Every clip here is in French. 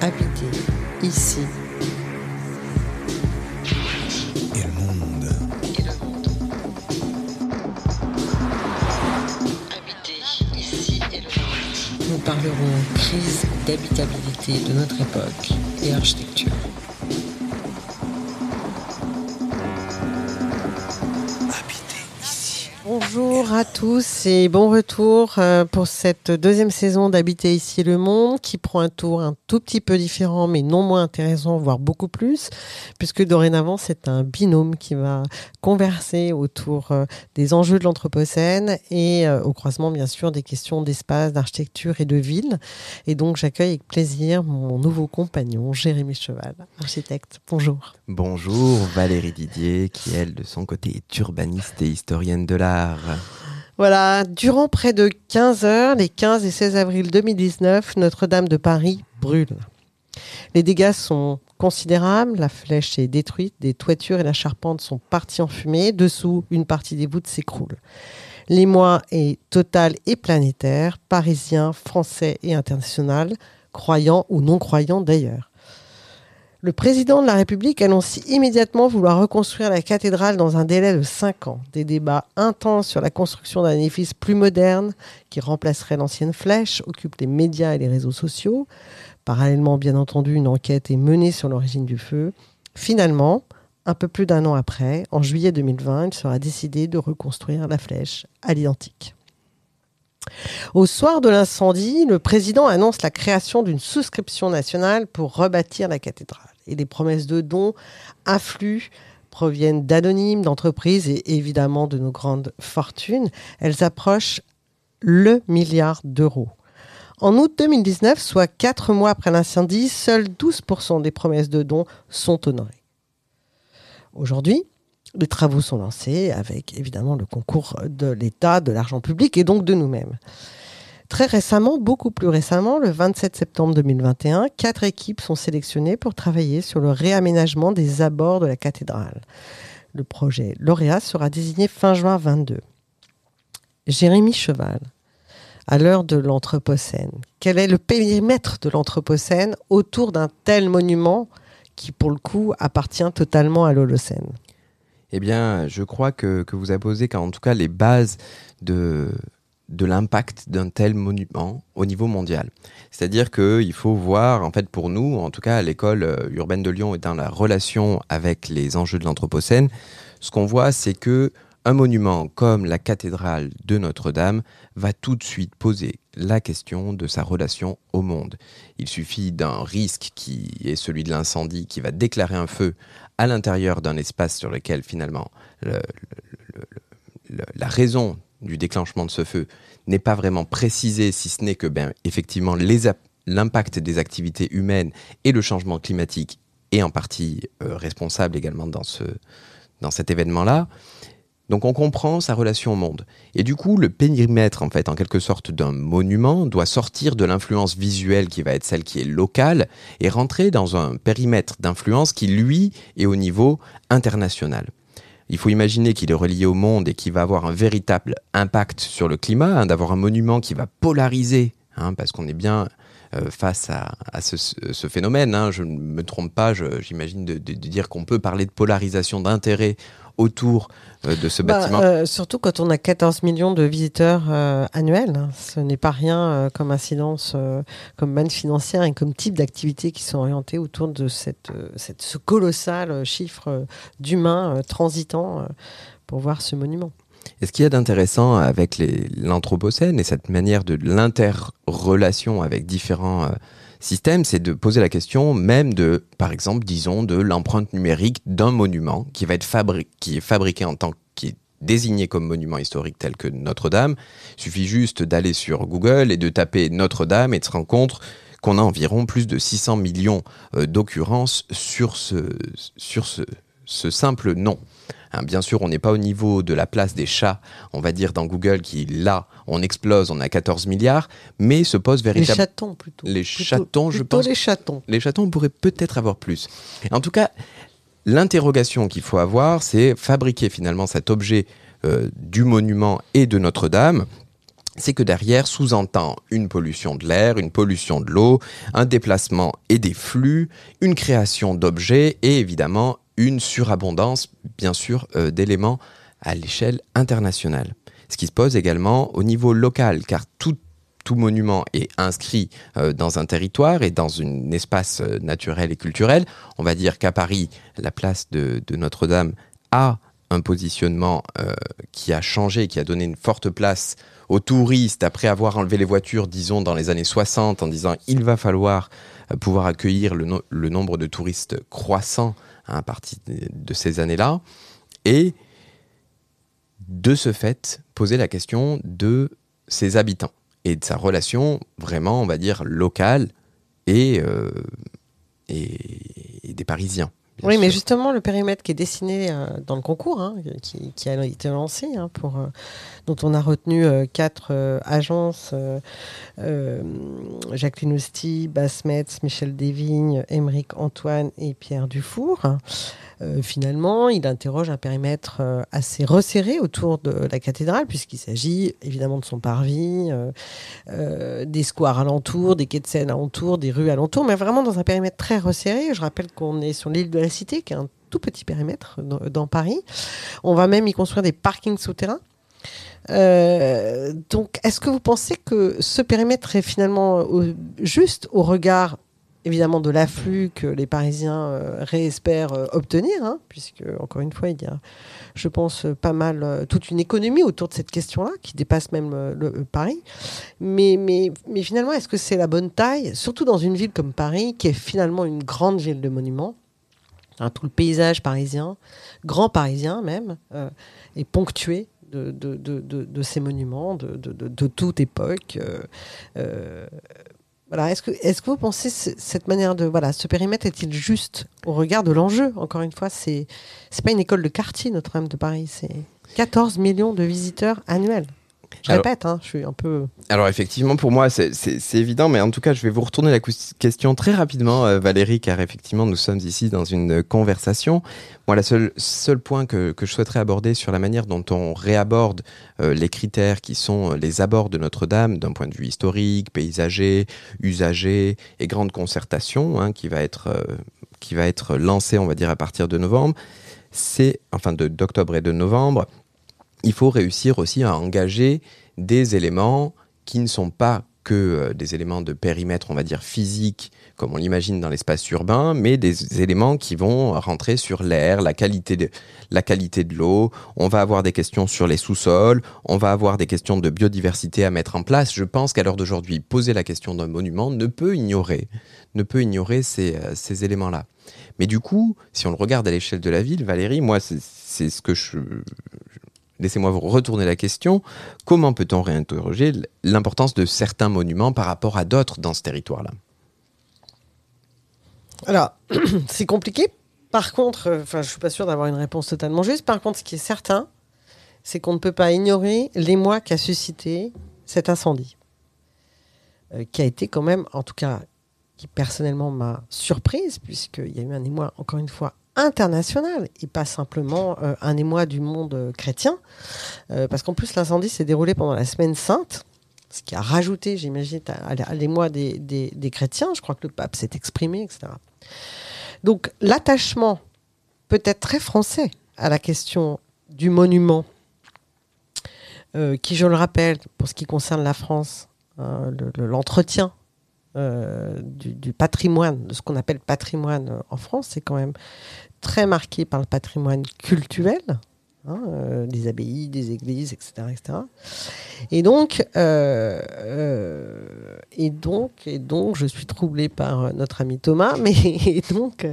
Habiter ici et le monde. Habiter ici et le monde. Nous parlerons crise d'habitabilité de notre époque et architecture. Bonjour à tous et bon retour euh, pour cette deuxième saison d'Habiter ici le monde qui prend un tour un tout petit peu différent mais non moins intéressant, voire beaucoup plus, puisque dorénavant c'est un binôme qui va converser autour euh, des enjeux de l'Anthropocène et euh, au croisement bien sûr des questions d'espace, d'architecture et de ville. Et donc j'accueille avec plaisir mon nouveau compagnon Jérémy Cheval, architecte. Bonjour. Bonjour Valérie Didier qui elle de son côté est urbaniste et historienne de l'art. Voilà, durant près de 15 heures, les 15 et 16 avril 2019, Notre-Dame de Paris brûle. Les dégâts sont considérables, la flèche est détruite, des toitures et la charpente sont parties en fumée, dessous, une partie des voûtes s'écroule. L'émoi est total et planétaire, parisien, français et international, croyants ou non croyants d'ailleurs. Le président de la République annonce immédiatement vouloir reconstruire la cathédrale dans un délai de 5 ans. Des débats intenses sur la construction d'un édifice plus moderne qui remplacerait l'ancienne flèche occupent les médias et les réseaux sociaux. Parallèlement, bien entendu, une enquête est menée sur l'origine du feu. Finalement, un peu plus d'un an après, en juillet 2020, il sera décidé de reconstruire la flèche à l'identique. Au soir de l'incendie, le président annonce la création d'une souscription nationale pour rebâtir la cathédrale. Et les promesses de dons affluent proviennent d'anonymes, d'entreprises et évidemment de nos grandes fortunes. Elles approchent le milliard d'euros. En août 2019, soit quatre mois après l'incendie, seuls 12% des promesses de dons sont honorées. Aujourd'hui, les travaux sont lancés avec évidemment le concours de l'État, de l'argent public et donc de nous-mêmes. Très récemment, beaucoup plus récemment, le 27 septembre 2021, quatre équipes sont sélectionnées pour travailler sur le réaménagement des abords de la cathédrale. Le projet lauréat sera désigné fin juin 22. Jérémy Cheval, à l'heure de l'Anthropocène, quel est le périmètre de l'Anthropocène autour d'un tel monument qui, pour le coup, appartient totalement à l'Holocène? Eh bien, je crois que, que vous avez posé en tout cas les bases de, de l'impact d'un tel monument au niveau mondial. C'est-à-dire qu'il faut voir, en fait, pour nous, en tout cas à l'école euh, urbaine de Lyon et dans la relation avec les enjeux de l'Anthropocène, ce qu'on voit, c'est que un monument comme la cathédrale de Notre-Dame va tout de suite poser la question de sa relation au monde. Il suffit d'un risque qui est celui de l'incendie qui va déclarer un feu à l'intérieur d'un espace sur lequel finalement la raison du déclenchement de ce feu n'est pas vraiment précisée, si ce n'est que ben, effectivement l'impact des activités humaines et le changement climatique est en partie euh, responsable également dans, ce, dans cet événement-là. Donc on comprend sa relation au monde. Et du coup, le périmètre, en fait, en quelque sorte, d'un monument doit sortir de l'influence visuelle qui va être celle qui est locale et rentrer dans un périmètre d'influence qui, lui, est au niveau international. Il faut imaginer qu'il est relié au monde et qu'il va avoir un véritable impact sur le climat, hein, d'avoir un monument qui va polariser, hein, parce qu'on est bien euh, face à, ce, phénomène. Hein. Je ne me trompe pas, j'imagine, de, de, dire qu'on peut parler de polarisation d'intérêt autour euh, de ce bah, bâtiment euh, Surtout quand on a 14 millions de visiteurs euh, annuels. Hein. Ce n'est pas rien comme incidence, comme manne financière et comme type d'activité qui sont orientées autour de cette, cette ce colossal chiffre d'humains transitant pour voir ce monument. Et ce qu'il y a d'intéressant avec l'Anthropocène et cette manière de l'interrelation avec différents système, c'est de poser la question même de, par exemple, disons, de l'empreinte numérique d'un monument qui est fabriqué en tant qui est désigné comme monument historique tel que Notre-Dame. Il suffit juste d'aller sur Google et de taper Notre-Dame et de se rendre compte qu'on a environ plus de 600 millions euh, d'occurrences sur ce, sur ce, ce simple nom. Hein, bien sûr, on n'est pas au niveau de la place des chats, on va dire dans Google, qui là, on explose, on a 14 milliards, mais se pose véritablement... Les chatons plutôt. Les chatons, je pense. les chatons. Les chatons, on pourrait peut-être avoir plus. En tout cas, l'interrogation qu'il faut avoir, c'est fabriquer finalement cet objet euh, du monument et de Notre-Dame, c'est que derrière sous-entend une pollution de l'air, une pollution de l'eau, un déplacement et des flux, une création d'objets et évidemment une surabondance, bien sûr, euh, d'éléments à l'échelle internationale. Ce qui se pose également au niveau local, car tout, monument est inscrit euh, dans un territoire et dans un espace euh, naturel et culturel. On va dire qu'à Paris, la place de, Notre-Dame a un positionnement qui a changé, qui a donné une forte place aux touristes après avoir enlevé les voitures, disons, dans les années 60, en disant il va falloir pouvoir accueillir le, le nombre de touristes croissant à partir de, ces années-là. Et de ce fait, poser la question de ses habitants et de sa relation vraiment, on va dire, locale et, euh, et des Parisiens. Oui, mais justement, le périmètre qui est dessiné euh, dans le concours, hein, qui, qui a été lancé, hein, pour, euh, dont on a retenu euh, quatre agences Jacqueline Hosty, Bass Metz, Michel Desvignes, Émeric Antoine et Pierre Dufour. Finalement, il interroge un périmètre assez resserré autour de la cathédrale, puisqu'il s'agit évidemment de son parvis, des squares alentours, des quais de Seine alentours, des rues alentours, mais vraiment dans un périmètre très resserré. Je rappelle qu'on est sur l'île de la Cité, qui est un tout petit périmètre dans, Paris. On va même y construire des parkings souterrains. Euh, donc, est-ce que vous pensez que ce périmètre est finalement au- juste au regard, évidemment, de l'afflux que les Parisiens euh, réespèrent euh, obtenir, hein, puisque, encore une fois, il y a, je pense, euh, pas mal, euh, toute une économie autour de cette question-là, qui dépasse même euh, le, le Paris. Mais, mais, mais finalement, est-ce que c'est la bonne taille, surtout dans une ville comme Paris, qui est finalement une grande ville de monuments Hein, tout le paysage parisien, grand parisien même, euh, est ponctué de, ces monuments de, toute époque. euh, euh. Est-ce que, est-ce que vous pensez ce- cette manière de voilà, ce périmètre est-il juste au regard de l'enjeu? Encore une fois, c'est c'est pas une école de quartier Notre-Dame de Paris, c'est 14 millions de visiteurs annuels. Je Alors- répète, hein, je suis un peu. Alors effectivement, pour moi, c'est- évident, mais en tout cas, je vais vous retourner la question très rapidement, euh, Valérie, car effectivement, nous sommes ici dans une conversation. Moi, la seule seul point que, que je souhaiterais aborder sur la manière dont on réaborde euh, les critères qui sont euh, les abords de Notre-Dame d'un point de vue historique, paysager, usager et grande concertation, hein, qui va être euh, qui va être lancée, on va dire, à partir de novembre. C'est enfin de d'octobre et de novembre il faut réussir aussi à engager des éléments qui ne sont pas que euh, des éléments de périmètre, on va dire physique, comme on l'imagine dans l'espace urbain, mais des éléments qui vont rentrer sur l'air, la qualité de l'eau. On va avoir des questions sur les sous-sols, on va avoir des questions de biodiversité à mettre en place. Je pense qu'à l'heure d'aujourd'hui, poser la question d'un monument ne peut ignorer, ne peut ignorer ces, euh, ces éléments-là. Mais du coup, si on le regarde à l'échelle de la ville, Valérie, moi, c'est ce que je, Laissez-moi vous retourner la question. Comment peut-on réinterroger l'importance de certains monuments par rapport à d'autres dans ce territoire-là? Alors, c'est compliqué. Par contre, euh, enfin, je suis pas sûre d'avoir une réponse totalement juste. Par contre, ce qui est certain, c'est qu'on ne peut pas ignorer l'émoi qu'a suscité cet incendie, Euh, qui a été quand même, en tout cas, qui personnellement m'a surprise, puisqu'il y a eu un émoi, encore une fois, international et pas simplement euh, un émoi du monde euh, chrétien. Euh, parce qu'en plus, l'incendie s'est déroulé pendant la semaine sainte, ce qui a rajouté, j'imagine, à, l'émoi des, des- chrétiens. Je crois que le pape s'est exprimé, etc. Donc l'attachement peut-être très français à la question du monument, qui, je le rappelle, pour ce qui concerne la France, hein, le- le- l'entretien du, patrimoine, de ce qu'on appelle patrimoine en France, c'est quand même très marqué par le patrimoine culturel, hein, euh, des abbayes, des églises, etc. etc. Et donc, euh, euh, et donc, et donc, je suis troublée par notre ami Thomas, mais donc,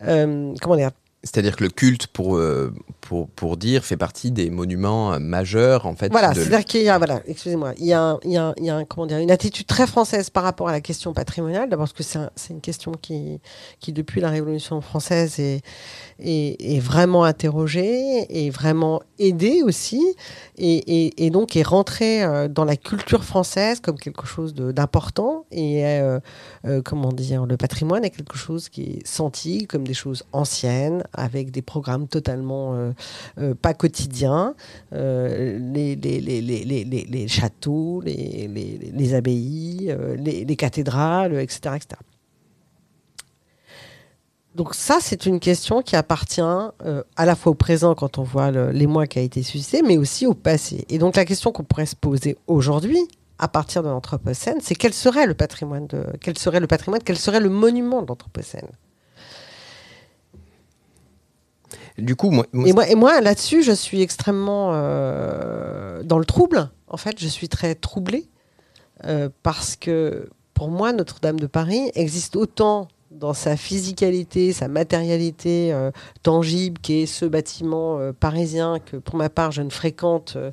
comment dire, C'est-à-dire que le culte, pour, euh, pour, pour dire, fait partie des monuments euh, majeurs, en fait. Voilà, c'est-à-dire qu'il y a, voilà, excusez-moi, il y a, il y a, il y a un- comment dire, une attitude très française par rapport à la question patrimoniale. D'abord parce que c'est un- c'est une question qui, qui, depuis la Révolution française, est, est, est vraiment interrogée, et vraiment aidée aussi, et, et, et donc est rentrée euh, dans la culture française comme quelque chose d'important. Et euh, euh, comment dire, le patrimoine est quelque chose qui est senti comme des choses anciennes, avec des programmes totalement euh, euh, pas quotidiens, euh, les, châteaux, les, abbayes, les, les cathédrales, etc., etc. Donc ça, c'est une question qui appartient à la fois au présent quand on voit l'émoi qui a été suscité, mais aussi au passé. Et donc la question qu'on pourrait se poser aujourd'hui, à partir de l'Anthropocène, c'est quel serait le patrimoine quel serait le patrimoine, quel serait le monument de l'Anthropocène? Du coup, moi, moi, Et moi, et moi là-dessus, je suis extrêmement euh, dans le trouble. En fait, je suis très troublée euh, parce que pour moi, Notre-Dame de Paris existe autant dans sa physicalité, sa matérialité euh, tangible, qui est ce bâtiment euh, parisien que pour ma part je ne fréquente euh,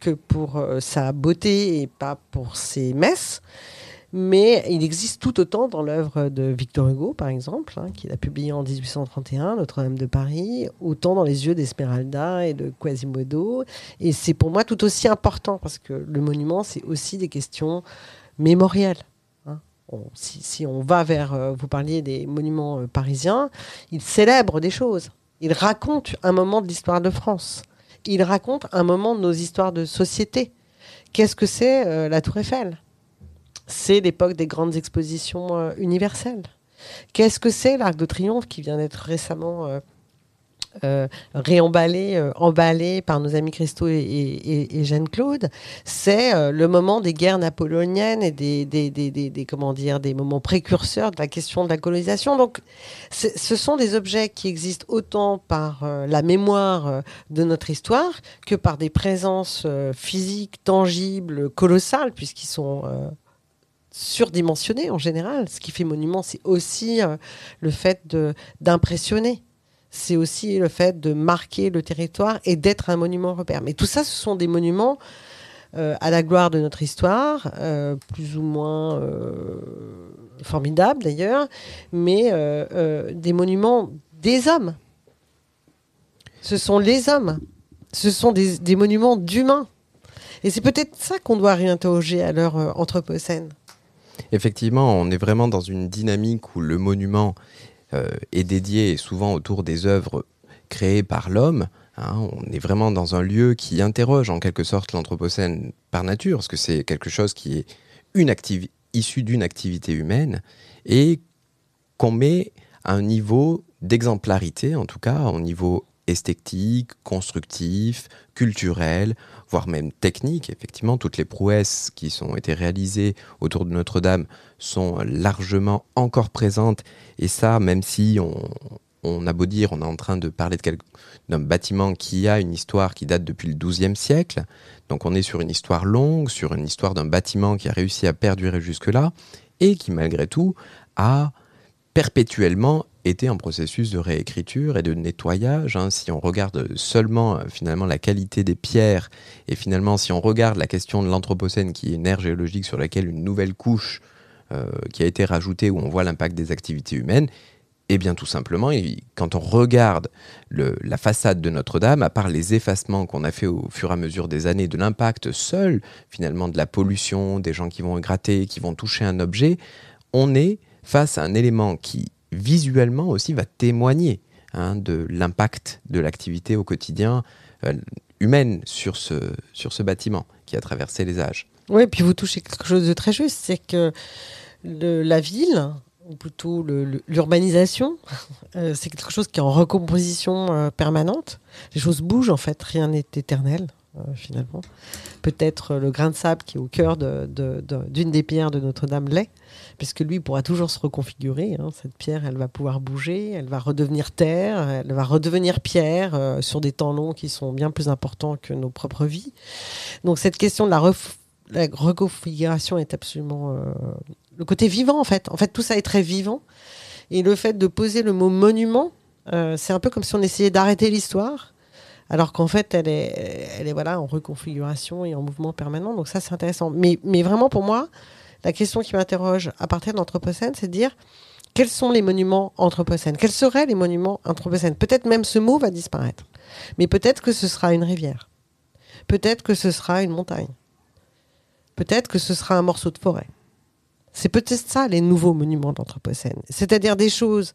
que pour sa beauté et pas pour ses messes. Mais il existe tout autant dans l'œuvre de Victor Hugo, par exemple, hein, qu'il a publié en 1831, Notre-Dame de Paris, autant dans les yeux d'Esmeralda et de Quasimodo. Et c'est pour moi tout aussi important, parce que le monument, c'est aussi des questions mémorielles. hein. Si on va vers, euh, vous parliez des monuments euh, parisiens, ils célèbrent des choses. Ils racontent un moment de l'histoire de France. Ils racontent un moment de nos histoires de société. Qu'est-ce que c'est euh, la Tour Eiffel? C'est l'époque des grandes expositions euh, universelles. Qu'est-ce que c'est l'Arc de Triomphe qui vient d'être récemment euh, euh, réemballé, emballé par nos amis Christo et, et- et- Jeanne-Claude? C'est le moment des guerres napoléoniennes et des, des, comment dire, des moments précurseurs de la question de la colonisation. Donc, ce sont des objets qui existent autant par la mémoire de notre histoire que par des présences physiques, tangibles, colossales, puisqu'ils sont surdimensionné en général. Ce qui fait monument, c'est aussi euh, le fait d'impressionner. C'est aussi le fait de marquer le territoire et d'être un monument repère. Mais tout ça, ce sont des monuments euh, à la gloire de notre histoire, euh, plus ou moins formidables d'ailleurs, mais des monuments des hommes. Ce sont les hommes. Ce sont des, des monuments d'humains. Et c'est peut-être ça qu'on doit réinterroger à l'heure anthropocène. Effectivement, on est vraiment dans une dynamique où le monument euh, est dédié souvent autour des œuvres créées par l'homme. hein. on est vraiment dans un lieu qui interroge en quelque sorte l'Anthropocène par nature, parce que c'est quelque chose qui est une issu d'une activité humaine et qu'on met à un niveau d'exemplarité, en tout cas au niveau esthétique, constructif, culturel, voire même technique. Effectivement, toutes les prouesses qui sont été réalisées autour de Notre-Dame sont largement encore présentes. Et ça, même si on, a beau dire, on est en train de parler d'un bâtiment qui a une histoire qui date depuis le XIIe siècle. Donc on est sur une histoire longue, sur une histoire d'un bâtiment qui a réussi à perdurer jusque-là et qui malgré tout a perpétuellement été en processus de réécriture et de nettoyage. hein. Si on regarde seulement euh, finalement la qualité des pierres et finalement si on regarde la question de l'Anthropocène qui est une ère géologique sur laquelle une nouvelle couche euh, qui a été rajoutée où on voit l'impact des activités humaines, eh bien tout simplement, quand on regarde la façade de Notre-Dame, à part les effacements qu'on a fait au fur et à mesure des années, de l'impact seul finalement de la pollution, des gens qui vont gratter, qui vont toucher un objet, on est face à un élément qui visuellement aussi va témoigner hein, de l'impact de l'activité au quotidien euh, humaine sur ce, sur ce bâtiment qui a traversé les âges. Oui, puis vous touchez quelque chose de très juste, c'est que la ville, ou plutôt l'urbanisation, euh, c'est quelque chose qui est en recomposition euh, permanente. Les choses bougent en fait, rien n'est éternel finalement. Peut-être euh, le grain de sable qui est au cœur d'une des pierres de Notre-Dame l'est, puisque lui pourra toujours se reconfigurer. hein. Cette pierre, elle va pouvoir bouger, elle va redevenir terre, elle va redevenir pierre euh, sur des temps longs qui sont bien plus importants que nos propres vies. Donc cette question de la, reconfiguration est absolument euh, le côté vivant en fait. En fait, tout ça est très vivant. Et le fait de poser le mot monument, euh, c'est un peu comme si on essayait d'arrêter l'histoire, alors qu'en fait, elle est, elle est en reconfiguration et en mouvement permanent. Donc ça, c'est intéressant. Mais, mais vraiment, pour moi, la question qui m'interroge à partir de l'Anthropocène, c'est de dire quels sont les monuments anthropocènes Quels seraient les monuments anthropocènes Peut-être même ce mot va disparaître. Mais peut-être que ce sera une rivière. Peut-être que ce sera une montagne. Peut-être que ce sera un morceau de forêt. C'est peut-être ça les nouveaux monuments de l'Anthropocène. C'est-à-dire des choses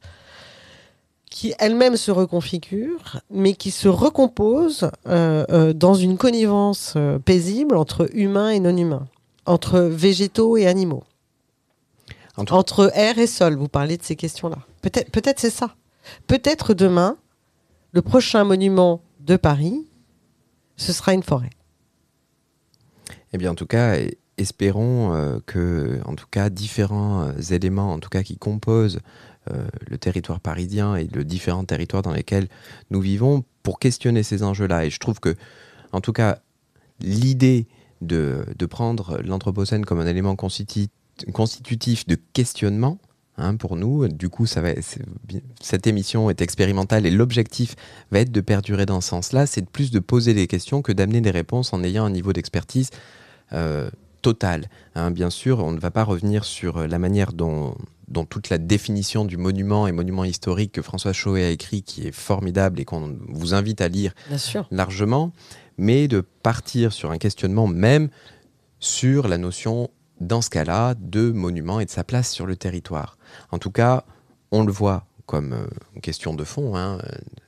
qui elle-même se reconfigure, mais qui se recompose euh, euh, dans une connivence euh, paisible entre humains et non humains, entre végétaux et animaux, En tout- entre air et sol. Vous parlez de ces questions-là. Peut-être, peut-être c'est ça. Peut-être demain, le prochain monument de Paris, ce sera une forêt. Eh bien, en tout cas, espérons que, en tout cas, différents éléments, en tout cas, qui composent le territoire parisien et le différents territoires dans lesquels nous vivons, pour questionner ces enjeux-là. Et je trouve que, en tout cas, l'idée de, de prendre l'anthropocène comme un élément constitu- constitutif de questionnement. hein, pour nous, du coup, ça va, cette émission est expérimentale et l'objectif va être de perdurer dans ce sens-là. C'est de plus de poser des questions que d'amener des réponses en ayant un niveau d'expertise euh, total. hein. bien sûr, on ne va pas revenir sur euh, la manière dont, dont toute la définition du monument et monument historique que François Choé a écrit, qui est formidable et qu'on vous invite à lire largement, mais de partir sur un questionnement même sur la notion, dans ce cas-là, de monument et de sa place sur le territoire. En tout cas, on le voit comme euh, une question de fond. hein.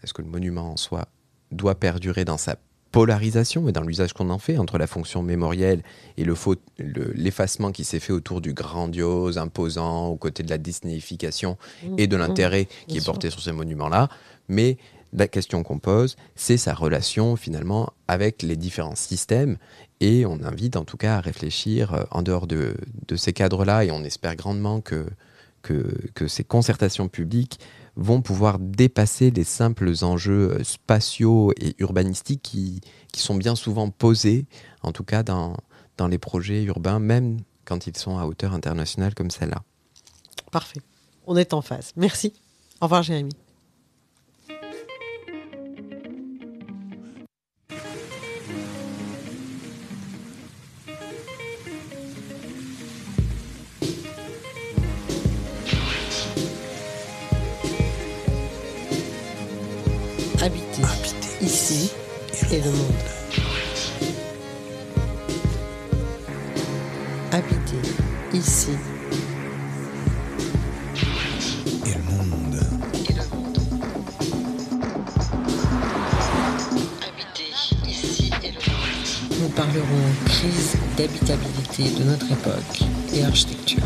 Est-ce que le monument en soi doit perdurer dans sa polarisation et dans l'usage qu'on en fait entre la fonction mémorielle et le faux- le- l'effacement qui s'est fait autour du grandiose, imposant, aux côtés de la disneyfication et de l'intérêt qui bien est sûr. porté sur ces monuments-là. Mais la question qu'on pose, c'est sa relation finalement avec les différents systèmes. Et on invite en tout cas à réfléchir euh, en dehors de, de ces cadres-là. Et on espère grandement que, que, que ces concertations publiques vont pouvoir dépasser les simples enjeux euh, spatiaux et urbanistiques qui, qui sont bien souvent posés, en tout cas dans, dans les projets urbains, même quand ils sont à hauteur internationale comme celle-là. Parfait. On est en phase. Merci. Au revoir, Jérémy. Habiter ici et le monde. Habiter ici et le monde. nous parlerons crise d'habitabilité de notre époque et architecture.